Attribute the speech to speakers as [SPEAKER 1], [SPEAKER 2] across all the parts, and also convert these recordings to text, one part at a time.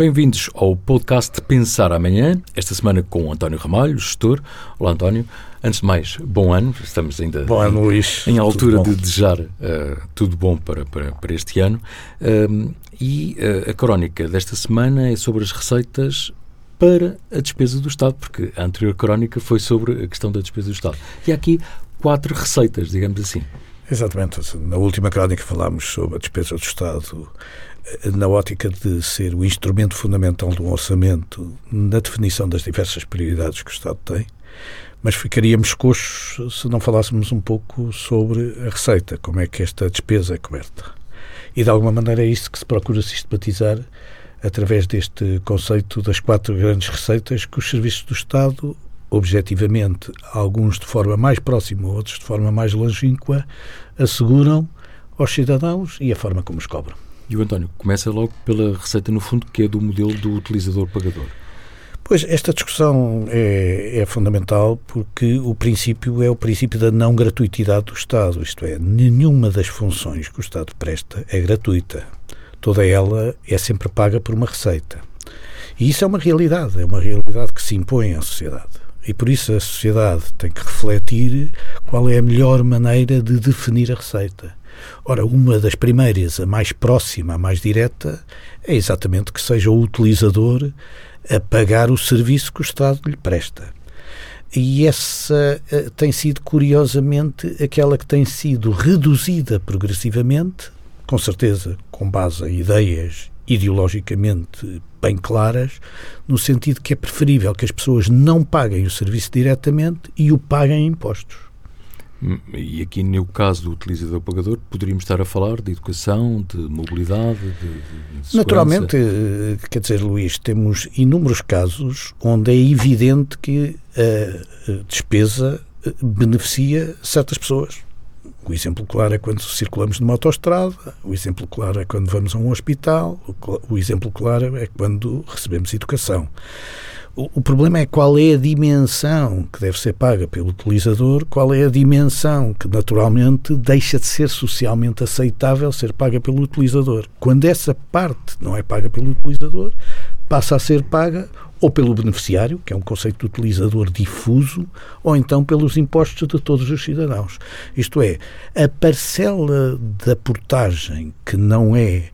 [SPEAKER 1] Bem-vindos ao podcast Pensar Amanhã, esta semana com o António Ramalho, gestor. Olá, António. Antes de mais, bom ano. Estamos ainda
[SPEAKER 2] bom ano, Luís.
[SPEAKER 1] em altura de desejar uh, tudo bom para, para, para este ano. Uh, e uh, a crónica desta semana é sobre as receitas para a despesa do Estado, porque a anterior crónica foi sobre a questão da despesa do Estado. E há aqui quatro receitas, digamos assim.
[SPEAKER 2] Exatamente. Na última crónica falámos sobre a despesa do Estado na ótica de ser o instrumento fundamental do orçamento na definição das diversas prioridades que o Estado tem, mas ficaríamos coxos se não falássemos um pouco sobre a receita, como é que esta despesa é coberta. E de alguma maneira é isso que se procura sistematizar através deste conceito das quatro grandes receitas que os serviços do Estado, objetivamente, alguns de forma mais próxima, outros de forma mais longínqua, asseguram aos cidadãos e a forma como os cobram.
[SPEAKER 1] E o António começa logo pela receita, no fundo, que é do modelo do utilizador-pagador.
[SPEAKER 2] Pois, esta discussão é, é, fundamental porque o princípio é o princípio da não gratuitidade do Estado, isto é, nenhuma das funções que o Estado presta é gratuita. Toda ela é sempre paga por uma receita. E isso é uma realidade, é uma realidade que se impõe à sociedade. E por isso a sociedade tem que refletir qual é a melhor maneira de definir a receita. Ora, uma das primeiras, a mais próxima, a mais direta, é exatamente que seja o utilizador a pagar o serviço que o Estado lhe presta. E essa uh, tem sido, curiosamente, aquela que tem sido reduzida progressivamente, com certeza com base em ideias ideologicamente bem claras, no sentido que é preferível que as pessoas não paguem o serviço diretamente e o paguem em impostos.
[SPEAKER 1] E aqui, no caso do utilizador-pagador, poderíamos estar a falar de educação, de mobilidade, de,
[SPEAKER 2] de Naturalmente, eh, quer dizer, Luís, temos inúmeros casos onde é evidente que a despesa eh, beneficia certas pessoas. O exemplo claro é quando circulamos numa autoestrada, o exemplo claro é quando vamos a um hospital, o exemplo claro é quando recebemos educação. O, problema é qual é a dimensão que deve ser paga pelo utilizador, qual é a dimensão que naturalmente deixa de ser socialmente aceitável ser paga pelo utilizador. Quando essa parte não é paga pelo utilizador, passa a ser paga ou pelo beneficiário, que é um conceito de utilizador difuso, ou então pelos impostos de todos os cidadãos. Isto é, a parcela da portagem que não é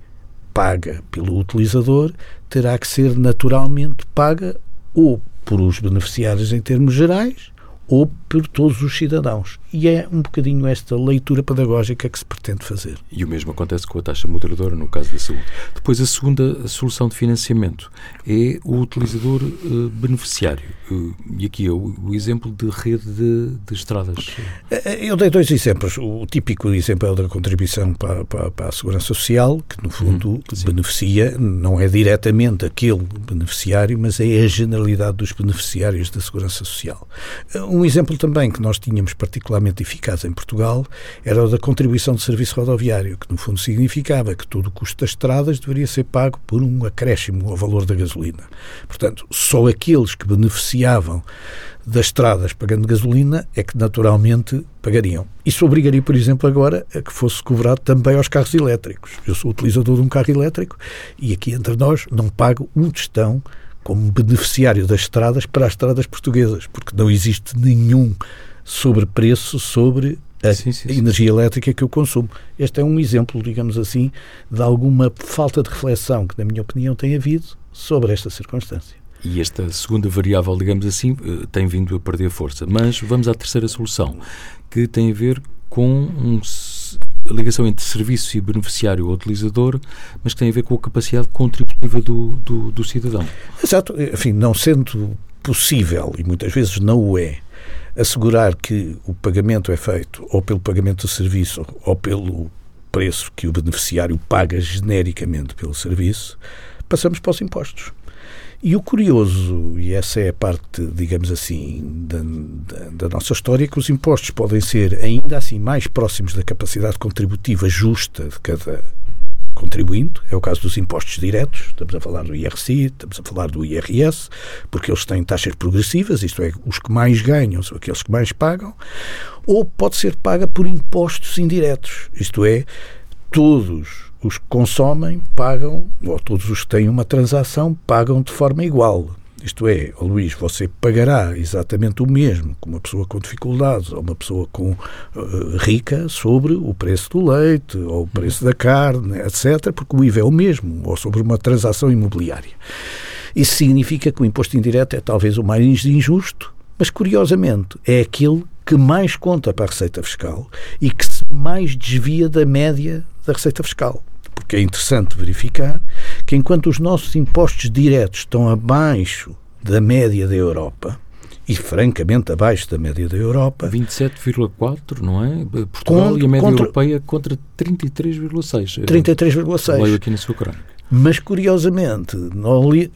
[SPEAKER 2] paga pelo utilizador terá que ser naturalmente paga ou por os beneficiários em termos gerais, ou por todos os cidadãos. E é um bocadinho esta leitura pedagógica que se pretende fazer.
[SPEAKER 1] E o mesmo acontece com a taxa moderadora no caso da saúde. Depois, a segunda solução de financiamento é o utilizador uh, beneficiário. Uh, e aqui é o, o, exemplo de rede de, de, estradas.
[SPEAKER 2] Eh, eu dei dois exemplos. O típico exemplo é o da contribuição para, para, para a Segurança Social, que no fundo hum, beneficia, não é diretamente aquele beneficiário, mas é a generalidade dos beneficiários da Segurança Social. Um exemplo também que nós tínhamos particularmente eficaz em Portugal era o da contribuição de serviço rodoviário, que no fundo significava que todo o custo das estradas deveria ser pago por um acréscimo ao valor da gasolina. Portanto, só aqueles que beneficiavam das estradas pagando gasolina é que naturalmente pagariam. Isso obrigaria, por exemplo, agora a que fosse cobrado também aos carros elétricos. Eu sou utilizador de um carro elétrico e aqui entre nós não pago um tostão como beneficiário das estradas para as estradas portuguesas, porque não existe nenhum sobrepreço sobre a sim, sim, sim. energia elétrica que eu consumo. Este é um exemplo, digamos assim, de alguma falta de reflexão que, na minha opinião, tem havido sobre esta circunstância.
[SPEAKER 1] E esta segunda variável, digamos assim, eh, tem vindo a perder força. Mas vamos à terceira solução, que tem a ver com um a ligação entre serviço e beneficiário ou utilizador, mas que tem a ver com a capacidade contributiva do, do, do cidadão.
[SPEAKER 2] Exato. Enfim, não sendo possível, e muitas vezes não o é, assegurar que o pagamento é feito ou pelo pagamento do serviço ou pelo preço que o beneficiário paga genericamente pelo serviço, passamos para os impostos. E o curioso, e essa é a parte, digamos assim, da, da, da, nossa história, que os impostos podem ser ainda assim mais próximos da capacidade contributiva justa de cada contribuinte, é o caso dos impostos diretos, estamos a falar do IRC, estamos a falar do IRS, porque eles têm taxas progressivas, isto é, os que mais ganham são aqueles que mais pagam, ou pode ser paga por impostos indiretos, isto é, todos os que consomem pagam, ou todos os que têm uma transação pagam de forma igual. Isto é, Luís, você pagará exatamente o mesmo com uma pessoa com dificuldades ou uma pessoa com uh, rica sobre o preço do leite ou o preço da carne, etc., porque o IVA é o mesmo, ou sobre uma transação imobiliária. Isso significa que o imposto indireto é talvez o mais injusto, mas curiosamente é aquele que mais conta para a receita fiscal e que mais desvia da média da receita fiscal. Porque é interessante verificar que enquanto os nossos impostos diretos estão abaixo da média da Europa, e francamente abaixo da média da Europa.
[SPEAKER 1] 27,4, não é? Portugal contra, e a média contra, europeia contra 33,6.
[SPEAKER 2] 33,6.
[SPEAKER 1] Leio aqui na sua crónica.
[SPEAKER 2] Mas, curiosamente,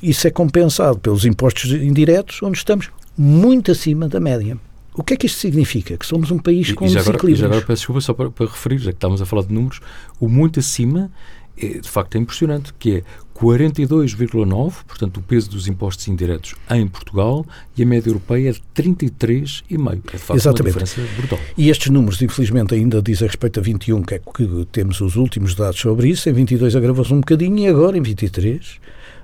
[SPEAKER 2] isso é compensado pelos impostos indiretos, onde estamos muito acima da média. O que é que isto significa? Que somos um país com e, já
[SPEAKER 1] agora, já agora peço desculpa só para, para referir, já que estávamos a falar de números, o muito acima é, de facto é impressionante, que é 42,9%, portanto, o peso dos impostos indiretos em Portugal e a média europeia é de 33,5%. É de facto Exatamente. uma diferença brutal.
[SPEAKER 2] E estes números, infelizmente, ainda dizem respeito a 21, que é que temos os últimos dados sobre isso. Em 22 agravou-se um bocadinho e agora, em 23,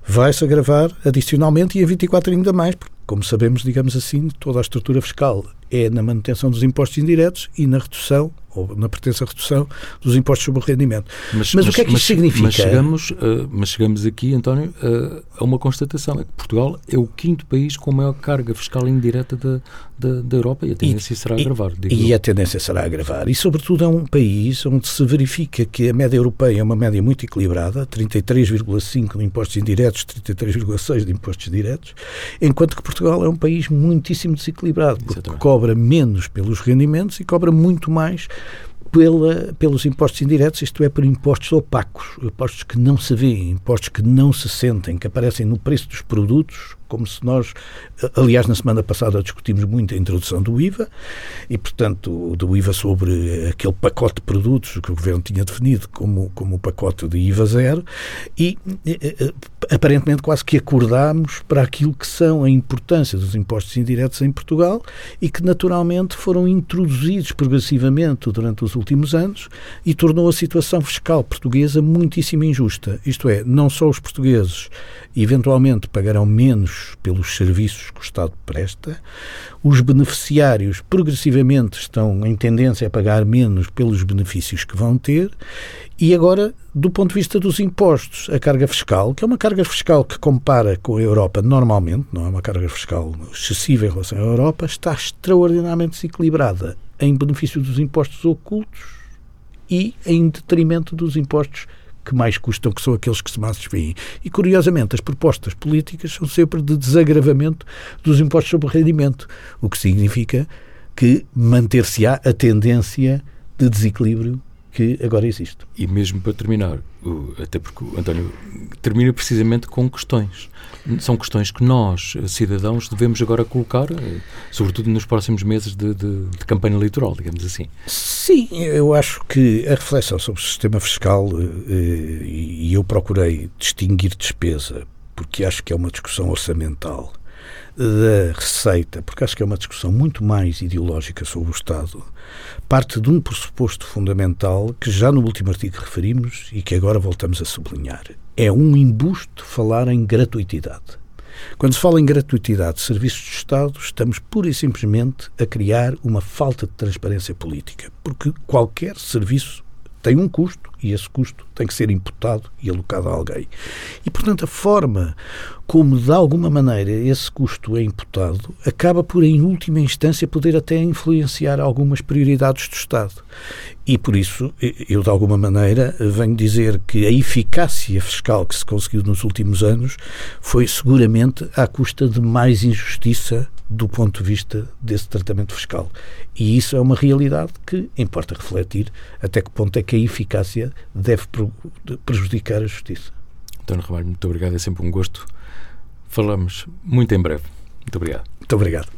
[SPEAKER 2] vai-se agravar adicionalmente e em 24 ainda mais, porque, como sabemos, digamos assim, toda a estrutura fiscal é na manutenção dos impostos indiretos e na redução ou na pertença à redução dos impostos sobre o rendimento. Mas, mas, mas o que é que mas, isto significa?
[SPEAKER 1] Mas chegamos, uh, mas chegamos aqui, António, uh, a uma constatação: é que Portugal é o quinto país com maior carga fiscal indireta da, da, da Europa e a tendência e, será a agravar.
[SPEAKER 2] E, e a tendência será agravar. E, sobretudo, é um país onde se verifica que a média europeia é uma média muito equilibrada 33,5% de impostos indiretos, 33,6% de impostos diretos, enquanto que Portugal é um país muitíssimo desequilibrado, porque Exatamente. cobra menos pelos rendimentos e cobra muito mais pela, pelos impostos indiretos, isto é, por impostos opacos, impostos que não se veem, impostos que não se sentem, que aparecem no preço dos produtos, como se nós, aliás, na semana passada discutimos muito a introdução do IVA e, portanto, do IVA sobre aquele pacote de produtos que o Governo tinha definido como, como o pacote de IVA zero e, aparentemente, quase que acordámos para aquilo que são a importância dos impostos indiretos em Portugal e que, naturalmente, foram introduzidos progressivamente durante os últimos anos e tornou a situação fiscal portuguesa muitíssimo injusta. Isto é, não só os portugueses eventualmente pagarão menos pelos serviços que o Estado presta, os beneficiários progressivamente estão em tendência a pagar menos pelos benefícios que vão ter, e agora, do ponto de vista dos impostos, a carga fiscal, que é uma carga fiscal que compara com a Europa normalmente, não é uma carga fiscal excessiva em relação à Europa, está extraordinariamente desequilibrada em benefício dos impostos ocultos e em detrimento dos impostos que mais custam, que são aqueles que se mais veem. E, curiosamente, as propostas políticas são sempre de desagravamento dos impostos sobre rendimento, o que significa que manter-se-á a tendência de desequilíbrio que agora existe.
[SPEAKER 1] E mesmo para terminar, até porque o António termina precisamente com questões. São questões que nós, cidadãos, devemos agora colocar, eh, sobretudo nos próximos meses de, de, de campanha eleitoral, digamos assim.
[SPEAKER 2] Sim, eu acho que a reflexão sobre o sistema fiscal, eh, e eu procurei distinguir despesa, porque acho que é uma discussão orçamental da receita, porque acho que é uma discussão muito mais ideológica sobre o Estado, parte de um pressuposto fundamental que já no último artigo referimos e que agora voltamos a sublinhar. É um embusto falar em gratuitidade. Quando se fala em gratuitidade de serviços de Estado, estamos pura e simplesmente a criar uma falta de transparência política, porque qualquer serviço tem um custo e esse custo tem que ser imputado e alocado a alguém. E, portanto, a forma como, de alguma maneira, esse custo é imputado acaba por, em última instância, poder até influenciar algumas prioridades do Estado. E, por isso, eu, de alguma maneira, venho dizer que a eficácia fiscal que se conseguiu nos últimos anos foi seguramente à custa de mais injustiça do ponto de vista desse tratamento fiscal. E isso é uma realidade que importa refletir até que ponto é que a eficácia deve prejudicar a justiça.
[SPEAKER 1] António Ramalho, muito obrigado, é sempre um gosto. Falamos muito em breve. Muito obrigado.
[SPEAKER 2] Muito obrigado.